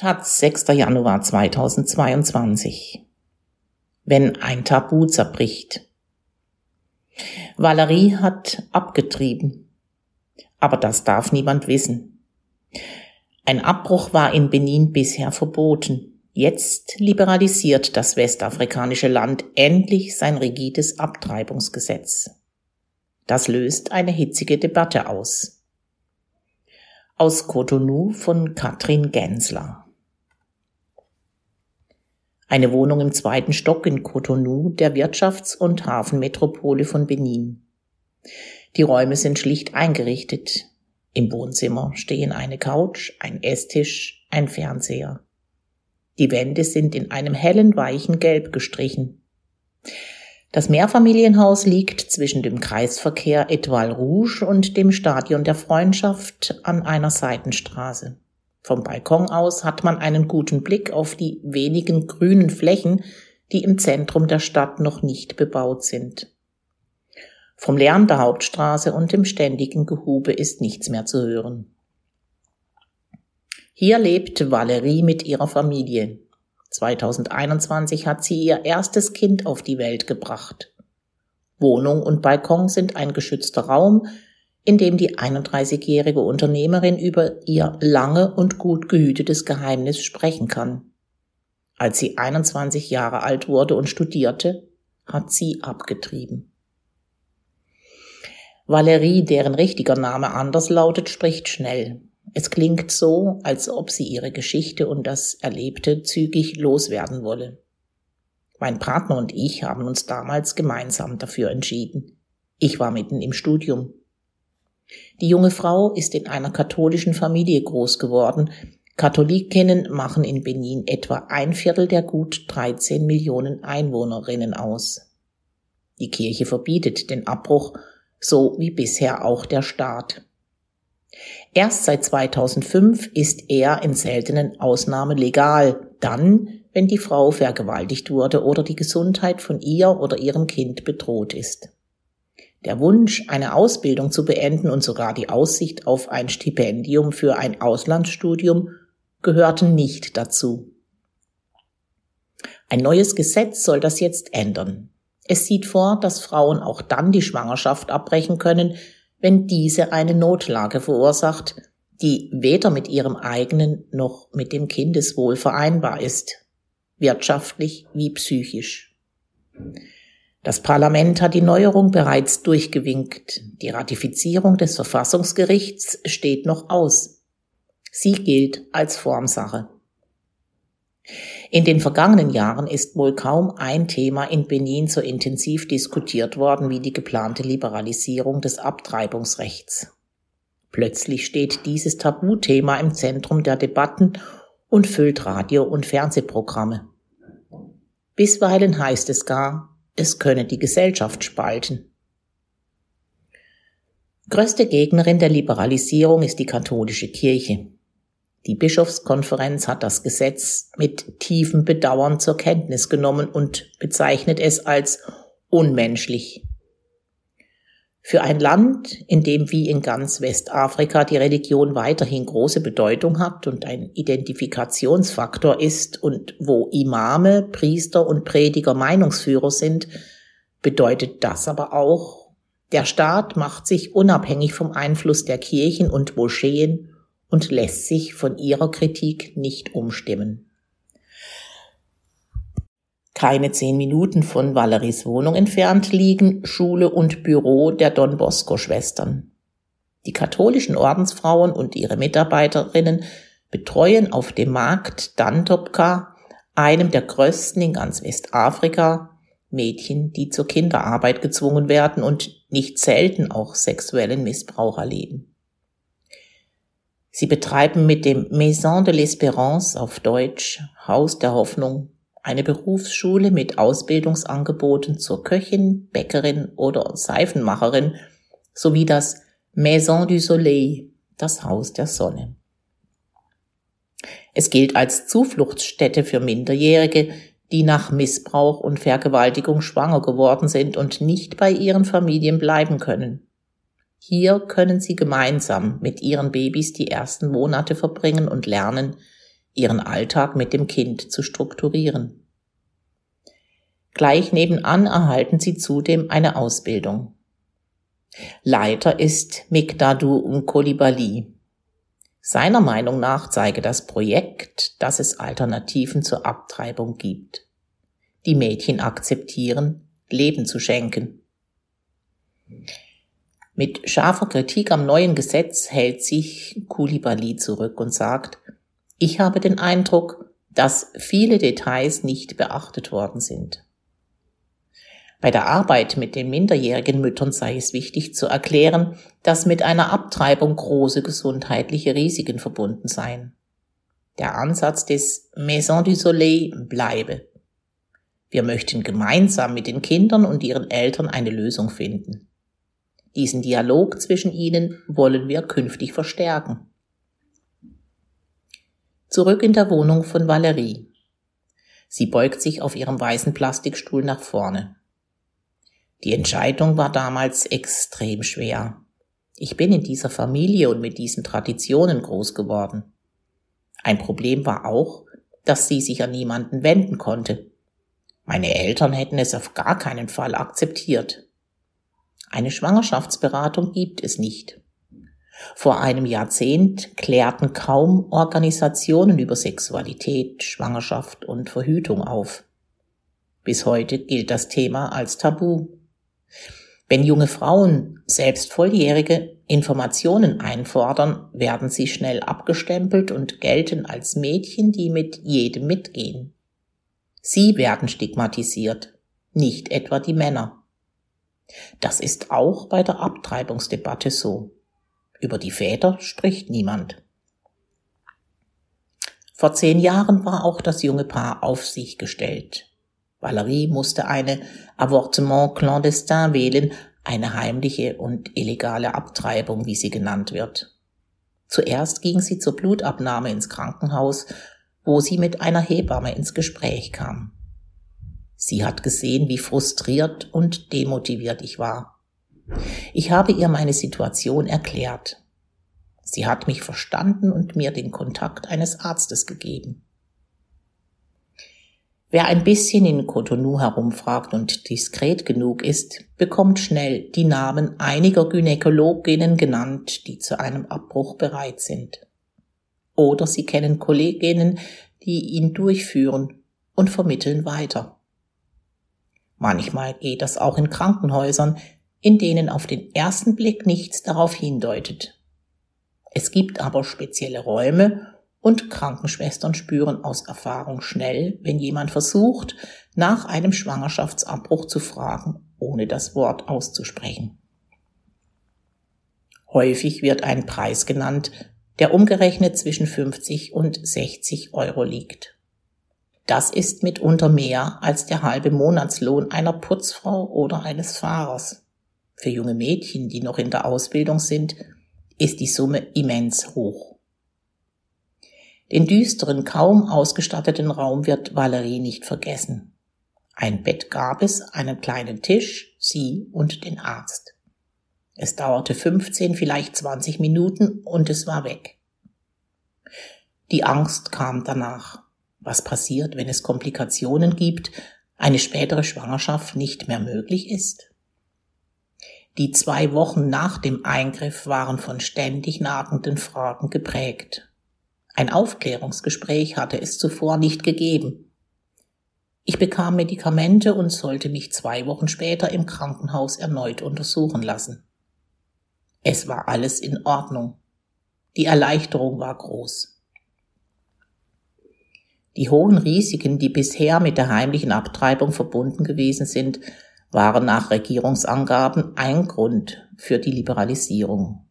Taz 6. Januar 2022. Wenn ein Tabu zerbricht. Valerie hat abgetrieben. Aber das darf niemand wissen. Ein Abbruch war in Benin bisher verboten. Jetzt liberalisiert das westafrikanische Land endlich sein rigides Abtreibungsgesetz. Das löst eine hitzige Debatte aus. Aus Cotonou von Katrin Gensler. Eine Wohnung im zweiten Stock in Cotonou, der Wirtschafts- und Hafenmetropole von Benin. Die Räume sind schlicht eingerichtet. Im Wohnzimmer stehen eine Couch, ein Esstisch, ein Fernseher. Die Wände sind in einem hellen, weichen Gelb gestrichen. Das Mehrfamilienhaus liegt zwischen dem Kreisverkehr Etoile Rouge und dem Stadion der Freundschaft an einer Seitenstraße. Vom Balkon aus hat man einen guten Blick auf die wenigen grünen Flächen, die im Zentrum der Stadt noch nicht bebaut sind. Vom Lärm der Hauptstraße und dem ständigen Gehube ist nichts mehr zu hören. Hier lebt Valerie mit ihrer Familie. 2021 hat sie ihr erstes Kind auf die Welt gebracht. Wohnung und Balkon sind ein geschützter Raum, in dem die 31-jährige Unternehmerin über ihr lange und gut gehütetes Geheimnis sprechen kann. Als sie 21 Jahre alt wurde und studierte, hat sie abgetrieben. Valerie, deren richtiger Name anders lautet, spricht schnell. Es klingt so, als ob sie ihre Geschichte und das Erlebte zügig loswerden wolle. Mein Partner und ich haben uns damals gemeinsam dafür entschieden. Ich war mitten im Studium. Die junge Frau ist in einer katholischen Familie groß geworden. Katholikinnen machen in Benin etwa ein Viertel der gut 13 Millionen Einwohnerinnen aus. Die Kirche verbietet den Abbruch, so wie bisher auch der Staat. Erst seit 2005 ist er in seltenen Ausnahmen legal, dann, wenn die Frau vergewaltigt wurde oder die Gesundheit von ihr oder ihrem Kind bedroht ist. Der Wunsch, eine Ausbildung zu beenden und sogar die Aussicht auf ein Stipendium für ein Auslandsstudium gehörten nicht dazu. Ein neues Gesetz soll das jetzt ändern. Es sieht vor, dass Frauen auch dann die Schwangerschaft abbrechen können, wenn diese eine Notlage verursacht, die weder mit ihrem eigenen noch mit dem Kindeswohl vereinbar ist, wirtschaftlich wie psychisch. Das Parlament hat die Neuerung bereits durchgewinkt. Die Ratifizierung des Verfassungsgerichts steht noch aus. Sie gilt als Formsache. In den vergangenen Jahren ist wohl kaum ein Thema in Benin so intensiv diskutiert worden wie die geplante Liberalisierung des Abtreibungsrechts. Plötzlich steht dieses Tabuthema im Zentrum der Debatten und füllt Radio- und Fernsehprogramme. Bisweilen heißt es gar, es könne die Gesellschaft spalten. Größte Gegnerin der Liberalisierung ist die katholische Kirche. Die Bischofskonferenz hat das Gesetz mit tiefem Bedauern zur Kenntnis genommen und bezeichnet es als unmenschlich. Für ein Land, in dem wie in ganz Westafrika die Religion weiterhin große Bedeutung hat und ein Identifikationsfaktor ist und wo Imame, Priester und Prediger Meinungsführer sind, bedeutet das aber auch, der Staat macht sich unabhängig vom Einfluss der Kirchen und Moscheen und lässt sich von ihrer Kritik nicht umstimmen. Keine zehn Minuten von Valeries Wohnung entfernt liegen Schule und Büro der Don Bosco Schwestern. Die katholischen Ordensfrauen und ihre Mitarbeiterinnen betreuen auf dem Markt Dantopka, einem der größten in ganz Westafrika, Mädchen, die zur Kinderarbeit gezwungen werden und nicht selten auch sexuellen Missbrauch erleben. Sie betreiben mit dem Maison de l'Espérance auf Deutsch Haus der Hoffnung eine Berufsschule mit Ausbildungsangeboten zur Köchin, Bäckerin oder Seifenmacherin sowie das Maison du Soleil, das Haus der Sonne. Es gilt als Zufluchtsstätte für Minderjährige, die nach Missbrauch und Vergewaltigung schwanger geworden sind und nicht bei ihren Familien bleiben können. Hier können sie gemeinsam mit ihren Babys die ersten Monate verbringen und lernen, ihren Alltag mit dem Kind zu strukturieren. Gleich nebenan erhalten sie zudem eine Ausbildung. Leiter ist Mikdadu Kolibali. Seiner Meinung nach zeige das Projekt, dass es Alternativen zur Abtreibung gibt. Die Mädchen akzeptieren, Leben zu schenken. Mit scharfer Kritik am neuen Gesetz hält sich Kulibali zurück und sagt, ich habe den Eindruck, dass viele Details nicht beachtet worden sind. Bei der Arbeit mit den minderjährigen Müttern sei es wichtig zu erklären, dass mit einer Abtreibung große gesundheitliche Risiken verbunden seien. Der Ansatz des Maison du Soleil bleibe. Wir möchten gemeinsam mit den Kindern und ihren Eltern eine Lösung finden. Diesen Dialog zwischen ihnen wollen wir künftig verstärken. Zurück in der Wohnung von Valerie. Sie beugt sich auf ihrem weißen Plastikstuhl nach vorne. Die Entscheidung war damals extrem schwer. Ich bin in dieser Familie und mit diesen Traditionen groß geworden. Ein Problem war auch, dass sie sich an niemanden wenden konnte. Meine Eltern hätten es auf gar keinen Fall akzeptiert. Eine Schwangerschaftsberatung gibt es nicht. Vor einem Jahrzehnt klärten kaum Organisationen über Sexualität, Schwangerschaft und Verhütung auf. Bis heute gilt das Thema als Tabu. Wenn junge Frauen, selbst Volljährige, Informationen einfordern, werden sie schnell abgestempelt und gelten als Mädchen, die mit jedem mitgehen. Sie werden stigmatisiert, nicht etwa die Männer. Das ist auch bei der Abtreibungsdebatte so. Über die Väter spricht niemand. Vor zehn Jahren war auch das junge Paar auf sich gestellt. Valerie musste eine Avortement clandestin wählen, eine heimliche und illegale Abtreibung, wie sie genannt wird. Zuerst ging sie zur Blutabnahme ins Krankenhaus, wo sie mit einer Hebamme ins Gespräch kam. Sie hat gesehen, wie frustriert und demotiviert ich war. Ich habe ihr meine Situation erklärt. Sie hat mich verstanden und mir den Kontakt eines Arztes gegeben. Wer ein bisschen in Cotonou herumfragt und diskret genug ist, bekommt schnell die Namen einiger Gynäkologinnen genannt, die zu einem Abbruch bereit sind. Oder sie kennen Kolleginnen, die ihn durchführen und vermitteln weiter. Manchmal geht das auch in Krankenhäusern, in denen auf den ersten Blick nichts darauf hindeutet. Es gibt aber spezielle Räume und Krankenschwestern spüren aus Erfahrung schnell, wenn jemand versucht, nach einem Schwangerschaftsabbruch zu fragen, ohne das Wort auszusprechen. Häufig wird ein Preis genannt, der umgerechnet zwischen 50 und 60 Euro liegt. Das ist mitunter mehr als der halbe Monatslohn einer Putzfrau oder eines Fahrers. Für junge Mädchen, die noch in der Ausbildung sind, ist die Summe immens hoch. Den düsteren, kaum ausgestatteten Raum wird Valerie nicht vergessen. Ein Bett gab es, einen kleinen Tisch, sie und den Arzt. Es dauerte 15, vielleicht 20 Minuten und es war weg. Die Angst kam danach. Was passiert, wenn es Komplikationen gibt, eine spätere Schwangerschaft nicht mehr möglich ist? Die zwei Wochen nach dem Eingriff waren von ständig nagenden Fragen geprägt. Ein Aufklärungsgespräch hatte es zuvor nicht gegeben. Ich bekam Medikamente und sollte mich zwei Wochen später im Krankenhaus erneut untersuchen lassen. Es war alles in Ordnung. Die Erleichterung war groß. Die hohen Risiken, die bisher mit der heimlichen Abtreibung verbunden gewesen sind, waren nach Regierungsangaben ein Grund für die Liberalisierung.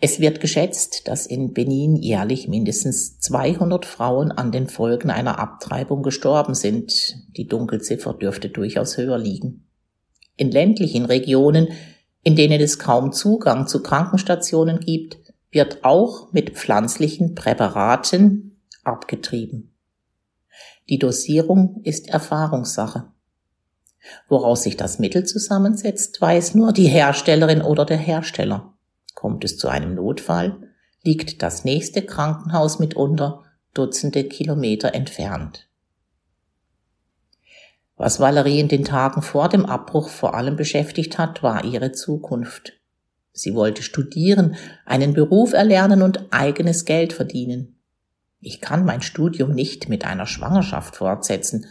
Es wird geschätzt, dass in Benin jährlich mindestens 200 Frauen an den Folgen einer Abtreibung gestorben sind. Die Dunkelziffer dürfte durchaus höher liegen. In ländlichen Regionen, in denen es kaum Zugang zu Krankenstationen gibt, wird auch mit pflanzlichen Präparaten abgetrieben. Die Dosierung ist Erfahrungssache. Woraus sich das Mittel zusammensetzt, weiß nur die Herstellerin oder der Hersteller. Kommt es zu einem Notfall, liegt das nächste Krankenhaus mitunter Dutzende Kilometer entfernt. Was Valerie in den Tagen vor dem Abbruch vor allem beschäftigt hat, war ihre Zukunft. Sie wollte studieren, einen Beruf erlernen und eigenes Geld verdienen. Ich kann mein Studium nicht mit einer Schwangerschaft fortsetzen.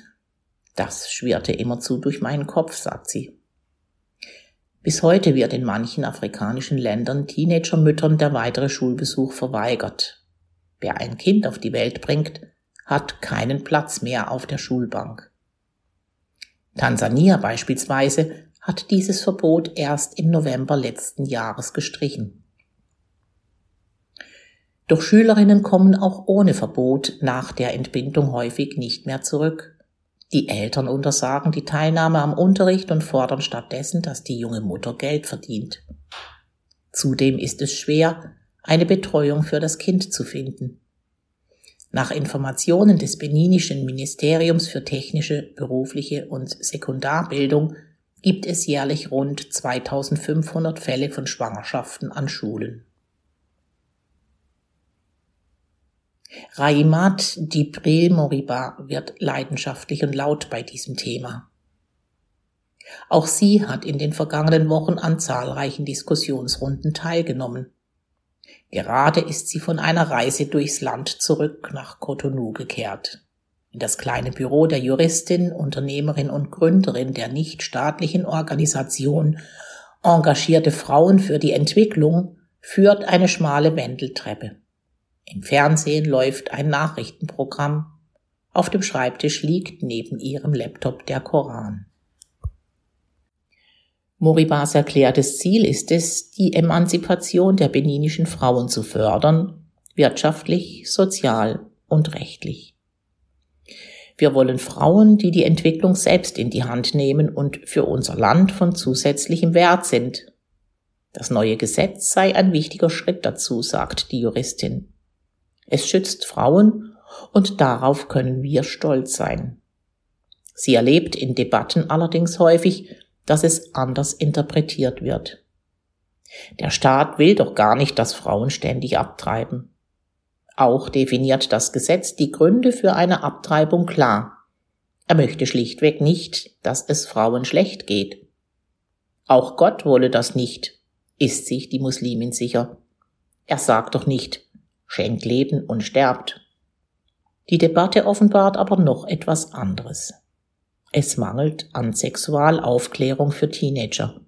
Das schwirrte immerzu durch meinen Kopf, sagt sie. Bis heute wird in manchen afrikanischen Ländern Teenagermüttern der weitere Schulbesuch verweigert. Wer ein Kind auf die Welt bringt, hat keinen Platz mehr auf der Schulbank. Tansania beispielsweise hat dieses Verbot erst im November letzten Jahres gestrichen. Doch Schülerinnen kommen auch ohne Verbot nach der Entbindung häufig nicht mehr zurück. Die Eltern untersagen die Teilnahme am Unterricht und fordern stattdessen, dass die junge Mutter Geld verdient. Zudem ist es schwer, eine Betreuung für das Kind zu finden. Nach Informationen des Beninischen Ministeriums für technische, berufliche und Sekundarbildung gibt es jährlich rund 2500 Fälle von Schwangerschaften an Schulen. Raimat Dibril Moriba wird leidenschaftlich und laut bei diesem Thema. Auch sie hat in den vergangenen Wochen an zahlreichen Diskussionsrunden teilgenommen. Gerade ist sie von einer Reise durchs Land zurück nach Cotonou gekehrt. In das kleine Büro der Juristin, Unternehmerin und Gründerin der nichtstaatlichen Organisation Engagierte Frauen für die Entwicklung führt eine schmale Wendeltreppe. Im Fernsehen läuft ein Nachrichtenprogramm. Auf dem Schreibtisch liegt neben ihrem Laptop der Koran. Moribas erklärtes Ziel ist es, die Emanzipation der beninischen Frauen zu fördern, wirtschaftlich, sozial und rechtlich. Wir wollen Frauen, die die Entwicklung selbst in die Hand nehmen und für unser Land von zusätzlichem Wert sind. Das neue Gesetz sei ein wichtiger Schritt dazu, sagt die Juristin. Es schützt Frauen und darauf können wir stolz sein. Sie erlebt in Debatten allerdings häufig, dass es anders interpretiert wird. Der Staat will doch gar nicht, dass Frauen ständig abtreiben. Auch definiert das Gesetz die Gründe für eine Abtreibung klar. Er möchte schlichtweg nicht, dass es Frauen schlecht geht. Auch Gott wolle das nicht, ist sich die Muslimin sicher. Er sagt doch nicht, schenkt Leben und sterbt. Die Debatte offenbart aber noch etwas anderes. Es mangelt an Sexualaufklärung für Teenager.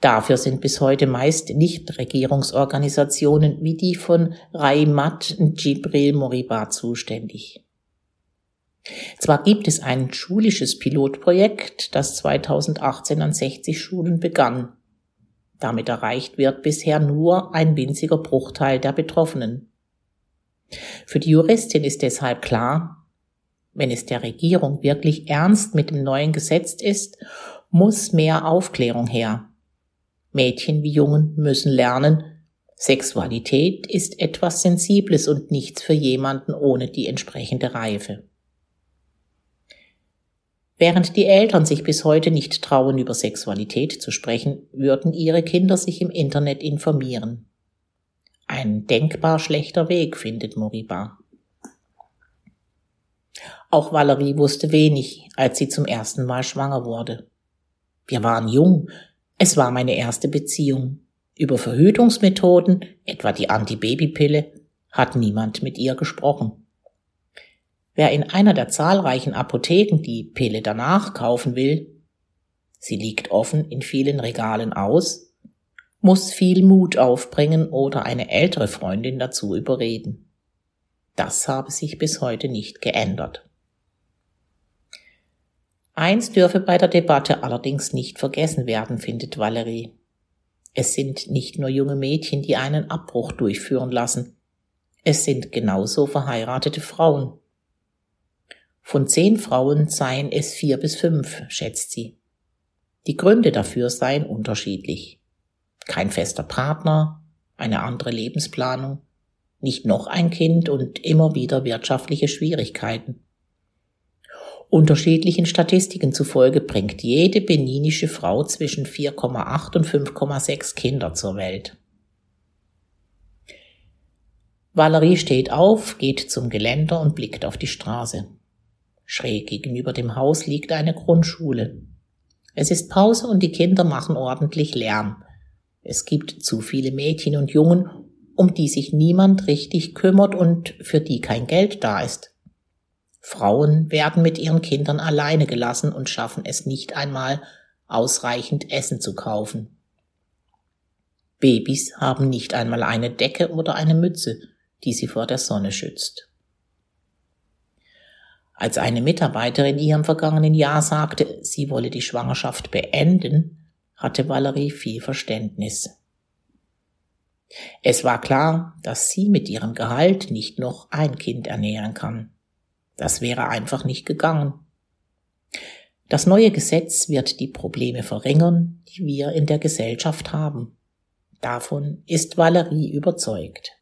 Dafür sind bis heute meist Nichtregierungsorganisationen wie die von Raimat Jibril Moriba zuständig. Zwar gibt es ein schulisches Pilotprojekt, das 2018 an 60 Schulen begann. Damit erreicht wird bisher nur ein winziger Bruchteil der Betroffenen. Für die Juristin ist deshalb klar, wenn es der Regierung wirklich ernst mit dem neuen Gesetz ist, muss mehr Aufklärung her. Mädchen wie Jungen müssen lernen, Sexualität ist etwas Sensibles und nichts für jemanden ohne die entsprechende Reife. Während die Eltern sich bis heute nicht trauen, über Sexualität zu sprechen, würden ihre Kinder sich im Internet informieren. Ein denkbar schlechter Weg, findet Moriba. Auch Valerie wusste wenig, als sie zum ersten Mal schwanger wurde. Wir waren jung, es war meine erste Beziehung. Über Verhütungsmethoden, etwa die Antibabypille, hat niemand mit ihr gesprochen. Wer in einer der zahlreichen Apotheken die Pille danach kaufen will, sie liegt offen in vielen Regalen aus, muss viel Mut aufbringen oder eine ältere Freundin dazu überreden. Das habe sich bis heute nicht geändert. Eins dürfe bei der Debatte allerdings nicht vergessen werden, findet Valerie. Es sind nicht nur junge Mädchen, die einen Abbruch durchführen lassen. Es sind genauso verheiratete Frauen. Von zehn Frauen seien es vier bis fünf, schätzt sie. Die Gründe dafür seien unterschiedlich. Kein fester Partner, eine andere Lebensplanung, nicht noch ein Kind und immer wieder wirtschaftliche Schwierigkeiten. Unterschiedlichen Statistiken zufolge bringt jede beninische Frau zwischen 4,8 und 5,6 Kinder zur Welt. Valerie steht auf, geht zum Geländer und blickt auf die Straße. Schräg gegenüber dem Haus liegt eine Grundschule. Es ist Pause und die Kinder machen ordentlich Lärm. Es gibt zu viele Mädchen und Jungen, um die sich niemand richtig kümmert und für die kein Geld da ist. Frauen werden mit ihren Kindern alleine gelassen und schaffen es nicht einmal, ausreichend Essen zu kaufen. Babys haben nicht einmal eine Decke oder eine Mütze, die sie vor der Sonne schützt. Als eine Mitarbeiterin ihr im vergangenen Jahr sagte, sie wolle die Schwangerschaft beenden, hatte Valerie viel Verständnis. Es war klar, dass sie mit ihrem Gehalt nicht noch ein Kind ernähren kann. Das wäre einfach nicht gegangen. Das neue Gesetz wird die Probleme verringern, die wir in der Gesellschaft haben. Davon ist Valerie überzeugt.